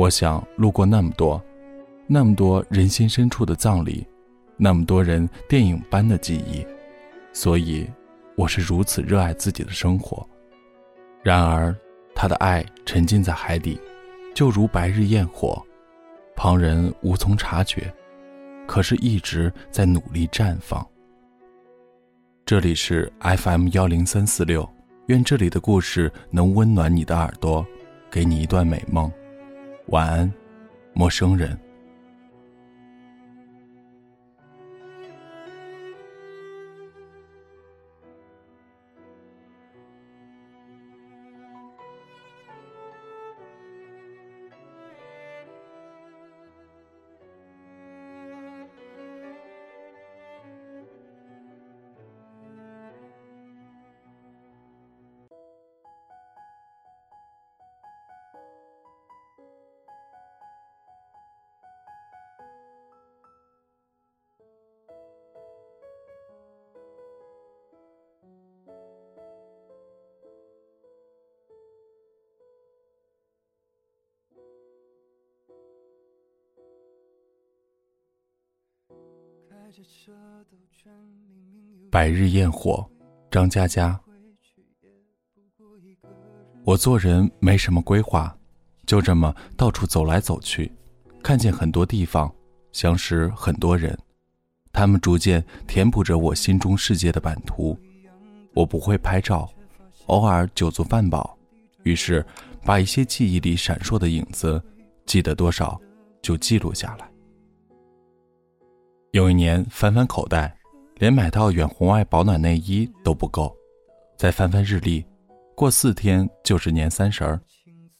我想路过那么多，那么多人心深处的葬礼，那么多人电影般的记忆，所以我是如此热爱自己的生活。然而，他的爱沉浸在海底，就如白日焰火，旁人无从察觉，可是一直在努力绽放。这里是 FM 幺零三四六，愿这里的故事能温暖你的耳朵，给你一段美梦。晚安，陌生人。百日焰火，张嘉佳。我做人没什么规划，就这么到处走来走去，看见很多地方，相识很多人，他们逐渐填补着我心中世界的版图。我不会拍照，偶尔酒足饭饱，于是把一些记忆里闪烁的影子，记得多少就记录下来。有一年翻翻口袋，连买套远红外保暖内衣都不够。再翻翻日历，过四天就是年三十儿。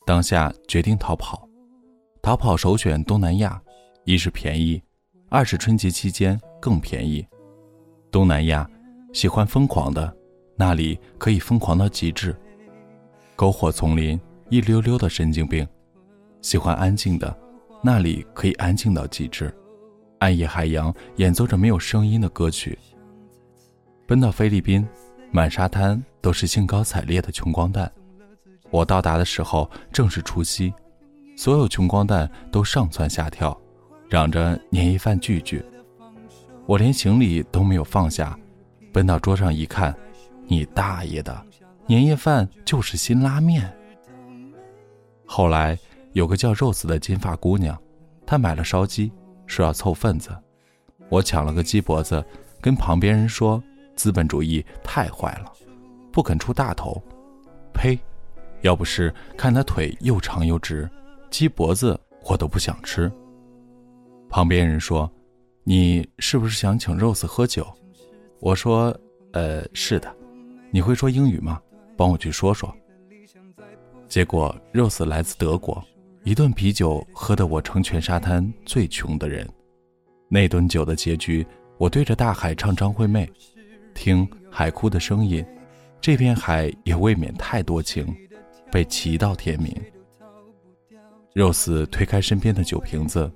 当下决定逃跑，逃跑首选东南亚，一是便宜，二是春节期间更便宜。东南亚喜欢疯狂的，那里可以疯狂到极致。篝火丛林，一溜溜的神经病。喜欢安静的，那里可以安静到极致。暗夜海洋演奏着没有声音的歌曲。奔到菲律宾，满沙滩都是兴高采烈的穷光蛋。我到达的时候正是除夕，所有穷光蛋都上蹿下跳，嚷着年夜饭聚聚。我连行李都没有放下，奔到桌上一看，你大爷的，年夜饭就是新拉面。后来有个叫 Rose 的金发姑娘，她买了烧鸡。说要凑份子，我抢了个鸡脖子，跟旁边人说：“资本主义太坏了，不肯出大头。”呸！要不是看他腿又长又直，鸡脖子我都不想吃。旁边人说：“你是不是想请 Rose 喝酒？”我说：“呃，是的。”你会说英语吗？帮我去说说。结果 Rose 来自德国。一顿啤酒喝得我成全沙滩最穷的人，那顿酒的结局，我对着大海唱张惠妹，听海哭的声音，这片海也未免太多情，被骑到天明。肉丝推开身边的酒瓶子，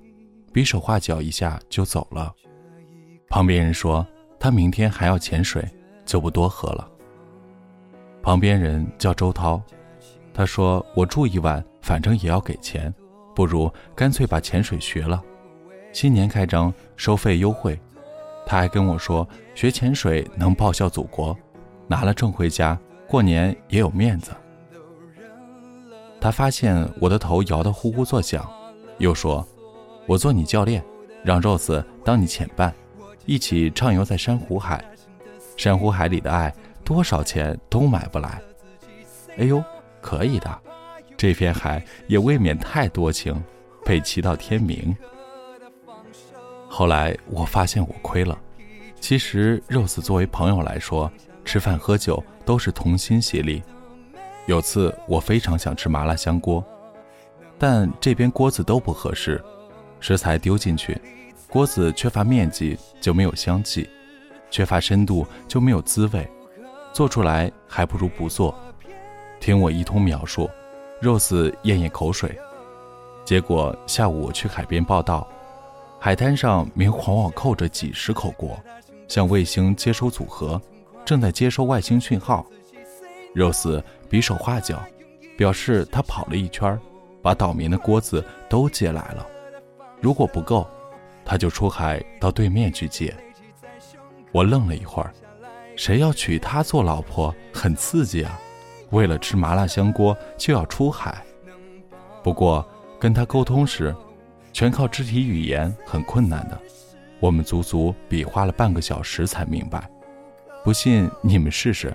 比手画脚一下就走了。旁边人说他明天还要潜水，就不多喝了。旁边人叫周涛。他说：“我住一晚，反正也要给钱，不如干脆把潜水学了。新年开张，收费优惠。他还跟我说，学潜水能报效祖国，拿了证回家过年也有面子。”他发现我的头摇得呼呼作响，又说：“我做你教练，让 Rose 当你潜伴，一起畅游在珊瑚海。珊瑚海里的爱，多少钱都买不来。”哎呦！可以的，这片海也未免太多情，被骑到天明。后来我发现我亏了，其实 Rose 作为朋友来说，吃饭喝酒都是同心协力。有次我非常想吃麻辣香锅，但这边锅子都不合适，食材丢进去，锅子缺乏面积就没有香气，缺乏深度就没有滋味，做出来还不如不做。听我一通描述，Rose 咽咽口水。结果下午我去海边报道，海滩上明晃晃扣着几十口锅，像卫星接收组合，正在接收外星讯号。Rose 比手画脚，表示他跑了一圈，把岛民的锅子都借来了。如果不够，他就出海到对面去借。我愣了一会儿，谁要娶她做老婆，很刺激啊！为了吃麻辣香锅就要出海。不过跟他沟通时，全靠肢体语言，很困难的。我们足足比划了半个小时才明白。不信你们试试，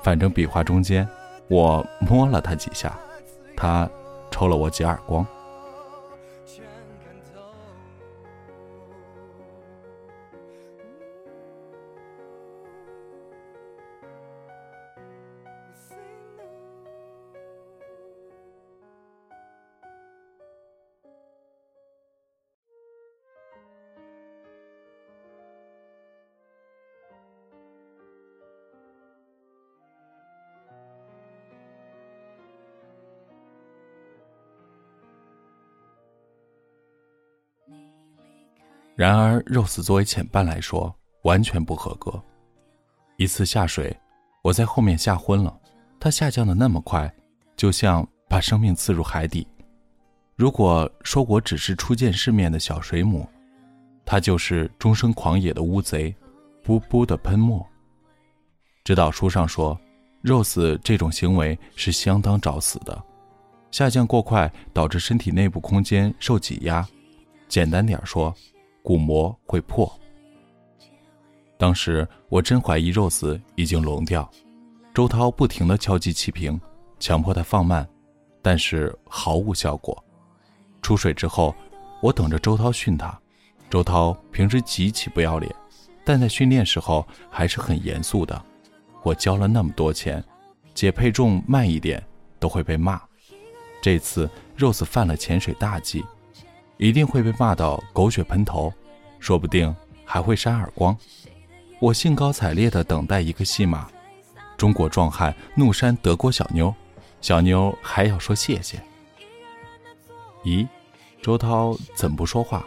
反正比划中间，我摸了他几下，他抽了我几耳光。然而，Rose 作为前伴来说完全不合格。一次下水，我在后面吓昏了。他下降的那么快，就像把生命刺入海底。如果说我只是初见世面的小水母，他就是终生狂野的乌贼，噗噗的喷墨。指导书上说，Rose 这种行为是相当找死的，下降过快导致身体内部空间受挤压。简单点说。鼓膜会破。当时我真怀疑 Rose 已经聋掉，周涛不停地敲击气瓶，强迫他放慢，但是毫无效果。出水之后，我等着周涛训他。周涛平时极其不要脸，但在训练时候还是很严肃的。我交了那么多钱，解配重慢一点都会被骂。这次 Rose 犯了潜水大忌。一定会被骂到狗血喷头，说不定还会扇耳光。我兴高采烈地等待一个戏码：中国壮汉怒扇德国小妞，小妞还要说谢谢。咦，周涛怎么不说话？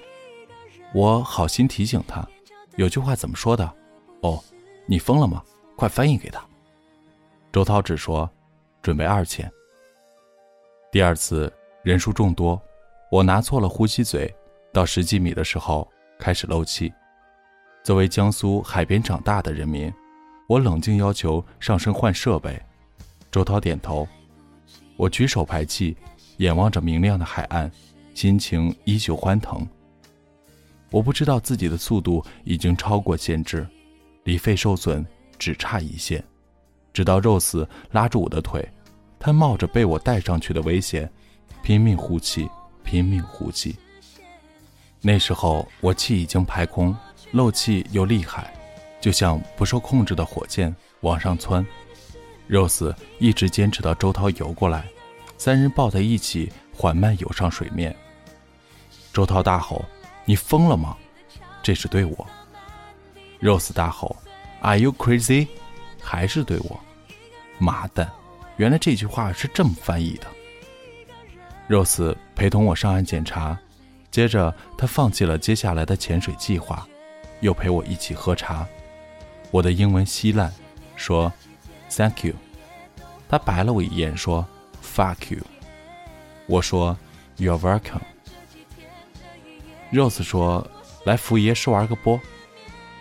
我好心提醒他，有句话怎么说的？哦，你疯了吗？快翻译给他。周涛只说：“准备二千。”第二次人数众多。我拿错了呼吸嘴，到十几米的时候开始漏气。作为江苏海边长大的人民，我冷静要求上身换设备。周涛点头。我举手排气，眼望着明亮的海岸，心情依旧欢腾。我不知道自己的速度已经超过限制，离肺受损只差一线。直到肉丝拉住我的腿，他冒着被我带上去的危险，拼命呼气。拼命呼气。那时候我气已经排空，漏气又厉害，就像不受控制的火箭往上窜。Rose 一直坚持到周涛游过来，三人抱在一起缓慢游上水面。周涛大吼：“你疯了吗？”这是对我。Rose 大吼：“Are you crazy？” 还是对我。妈蛋，原来这句话是这么翻译的。Rose 陪同我上岸检查，接着他放弃了接下来的潜水计划，又陪我一起喝茶。我的英文稀烂，说 “Thank you”。他白了我一眼，说 “Fuck you”。我说 “You're welcome”。Rose 说：“来福爷是玩个波。”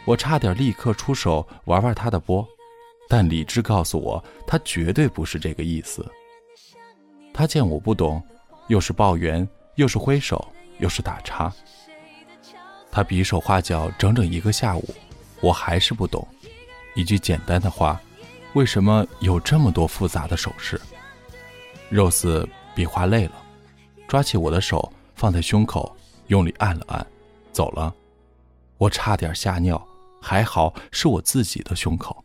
我差点立刻出手玩玩他的波，但理智告诉我，他绝对不是这个意思。他见我不懂。又是抱怨，又是挥手，又是打叉。他比手画脚整整一个下午，我还是不懂。一句简单的话，为什么有这么多复杂的手势？肉丝比划累了，抓起我的手放在胸口，用力按了按，走了。我差点吓尿，还好是我自己的胸口。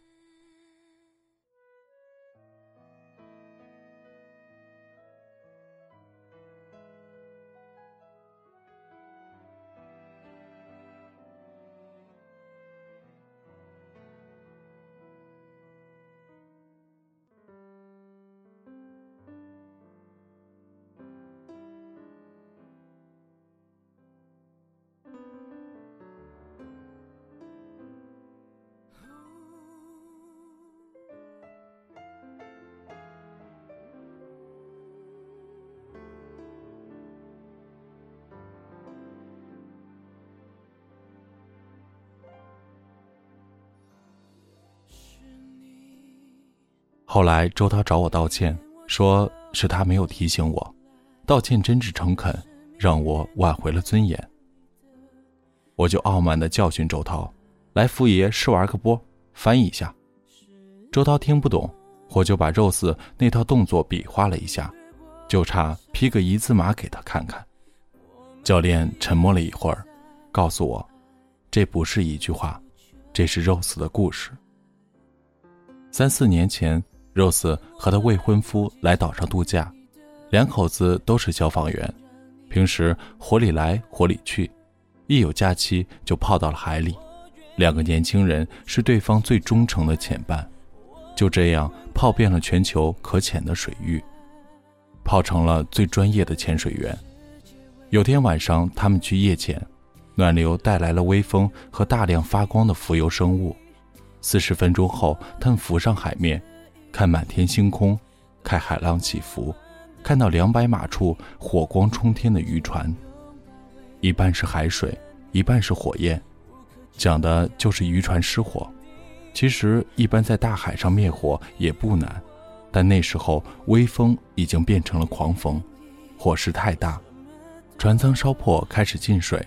后来周涛找我道歉，说是他没有提醒我，道歉真挚诚恳，让我挽回了尊严。我就傲慢地教训周涛：“来，福爷试玩个波，翻译一下。”周涛听不懂，我就把肉丝那套动作比划了一下，就差批个一字马给他看看。教练沉默了一会儿，告诉我：“这不是一句话，这是肉丝的故事。”三四年前，Rose 和她未婚夫来岛上度假，两口子都是消防员，平时火里来火里去，一有假期就泡到了海里。两个年轻人是对方最忠诚的潜伴，就这样泡遍了全球可潜的水域，泡成了最专业的潜水员。有天晚上，他们去夜潜，暖流带来了微风和大量发光的浮游生物。四十分钟后，他们浮上海面，看满天星空，看海浪起伏，看到两百码处火光冲天的渔船，一半是海水，一半是火焰，讲的就是渔船失火。其实，一般在大海上灭火也不难，但那时候微风已经变成了狂风，火势太大，船舱烧破，开始进水。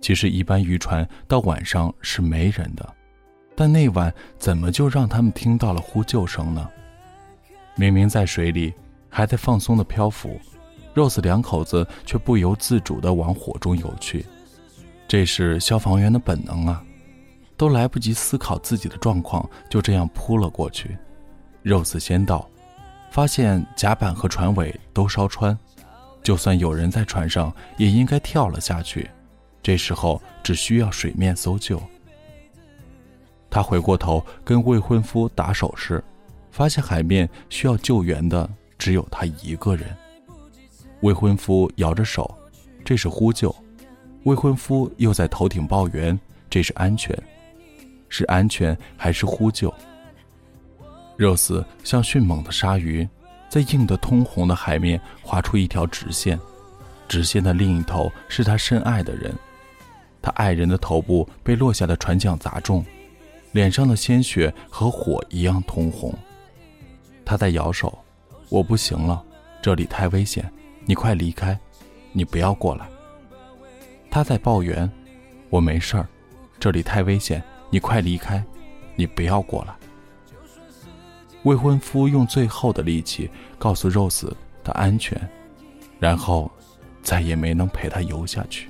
其实，一般渔船到晚上是没人的。但那晚怎么就让他们听到了呼救声呢？明明在水里，还在放松的漂浮，Rose 两口子却不由自主地往火中游去。这是消防员的本能啊！都来不及思考自己的状况，就这样扑了过去。Rose 先到，发现甲板和船尾都烧穿，就算有人在船上，也应该跳了下去。这时候只需要水面搜救。他回过头跟未婚夫打手势，发现海面需要救援的只有他一个人。未婚夫摇着手，这是呼救；未婚夫又在头顶抱圆，这是安全。是安全还是呼救？肉丝像迅猛的鲨鱼，在映得通红的海面划出一条直线，直线的另一头是他深爱的人，他爱人的头部被落下的船桨砸中。脸上的鲜血和火一样通红，他在摇手，我不行了，这里太危险，你快离开，你不要过来。他在抱怨，我没事儿，这里太危险，你快离开，你不要过来。未婚夫用最后的力气告诉 Rose 的安全，然后再也没能陪他游下去。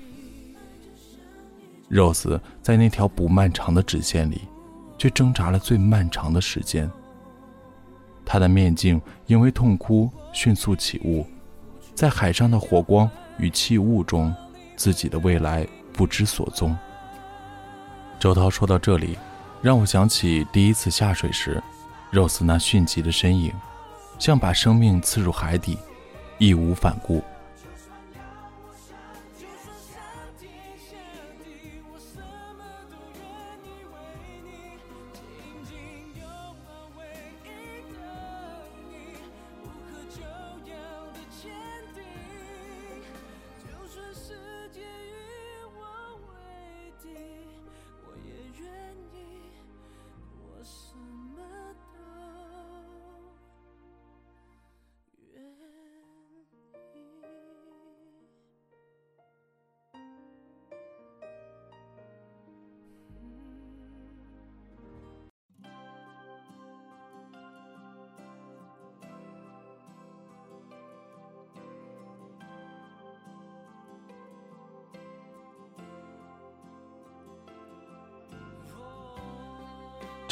Rose 在那条不漫长的直线里。却挣扎了最漫长的时间。他的面镜因为痛哭迅速起雾，在海上的火光与气雾中，自己的未来不知所踪。周涛说到这里，让我想起第一次下水时，肉丝那迅疾的身影，像把生命刺入海底，义无反顾。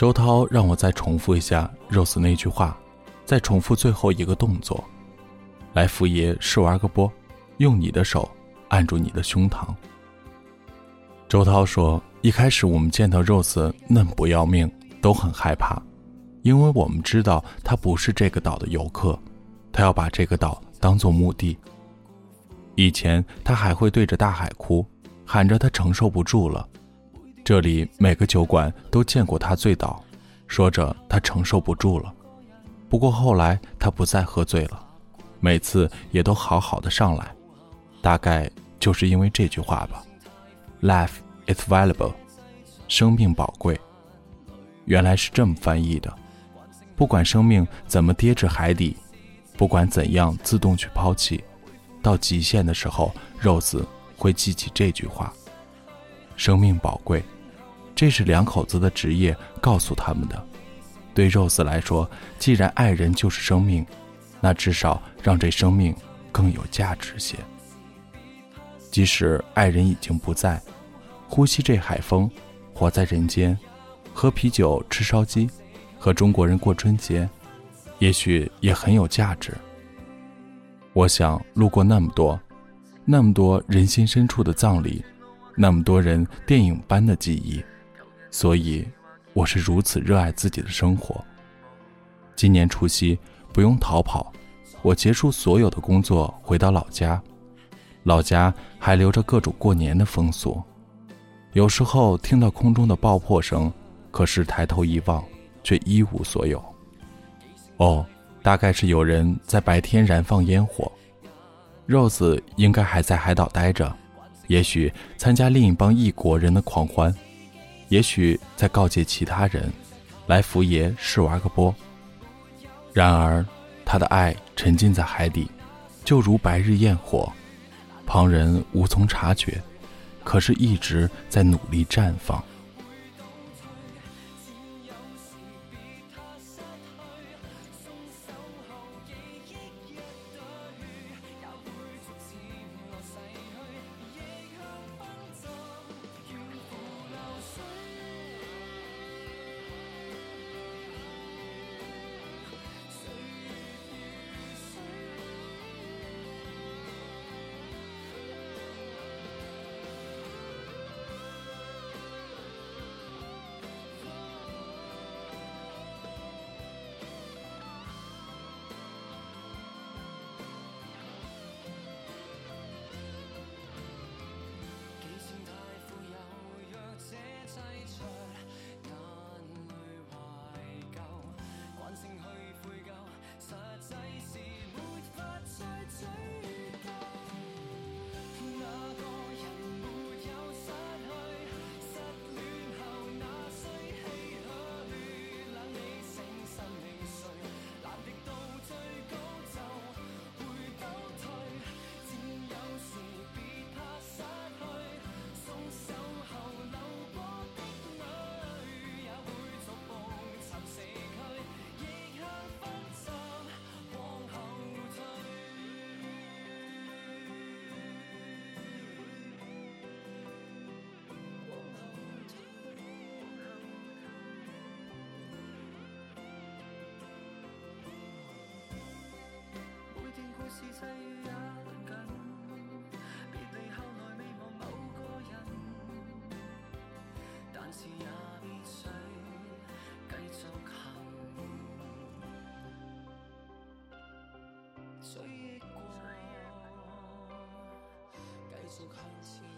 周涛让我再重复一下 Rose 那句话，再重复最后一个动作。来，福爷试玩个波，用你的手按住你的胸膛。周涛说：“一开始我们见到 Rose 嫩不要命，都很害怕，因为我们知道他不是这个岛的游客，他要把这个岛当做墓地。以前他还会对着大海哭，喊着他承受不住了。”这里每个酒馆都见过他醉倒，说着他承受不住了。不过后来他不再喝醉了，每次也都好好的上来。大概就是因为这句话吧，“Life is valuable”，生命宝贵。原来是这么翻译的。不管生命怎么跌至海底，不管怎样自动去抛弃，到极限的时候，Rose 会记起这句话：生命宝贵。这是两口子的职业告诉他们的。对 Rose 来说，既然爱人就是生命，那至少让这生命更有价值些。即使爱人已经不在，呼吸这海风，活在人间，喝啤酒吃烧鸡，和中国人过春节，也许也很有价值。我想路过那么多，那么多人心深处的葬礼，那么多人电影般的记忆，所以我是如此热爱自己的生活。今年除夕不用逃跑，我结束所有的工作，回到老家。老家还留着各种过年的风俗，有时候听到空中的爆破声，可是抬头一望，却一无所有。哦，大概是有人在白天燃放烟火。Rose 应该还在海岛待着，也许参加另一帮异国人的狂欢，也许在告诫其他人，来福爷试玩个波。然而，他的爱沉浸在海底，就如白日焰火。旁人无从察觉，可是一直在努力绽放。追忆过，继续向前。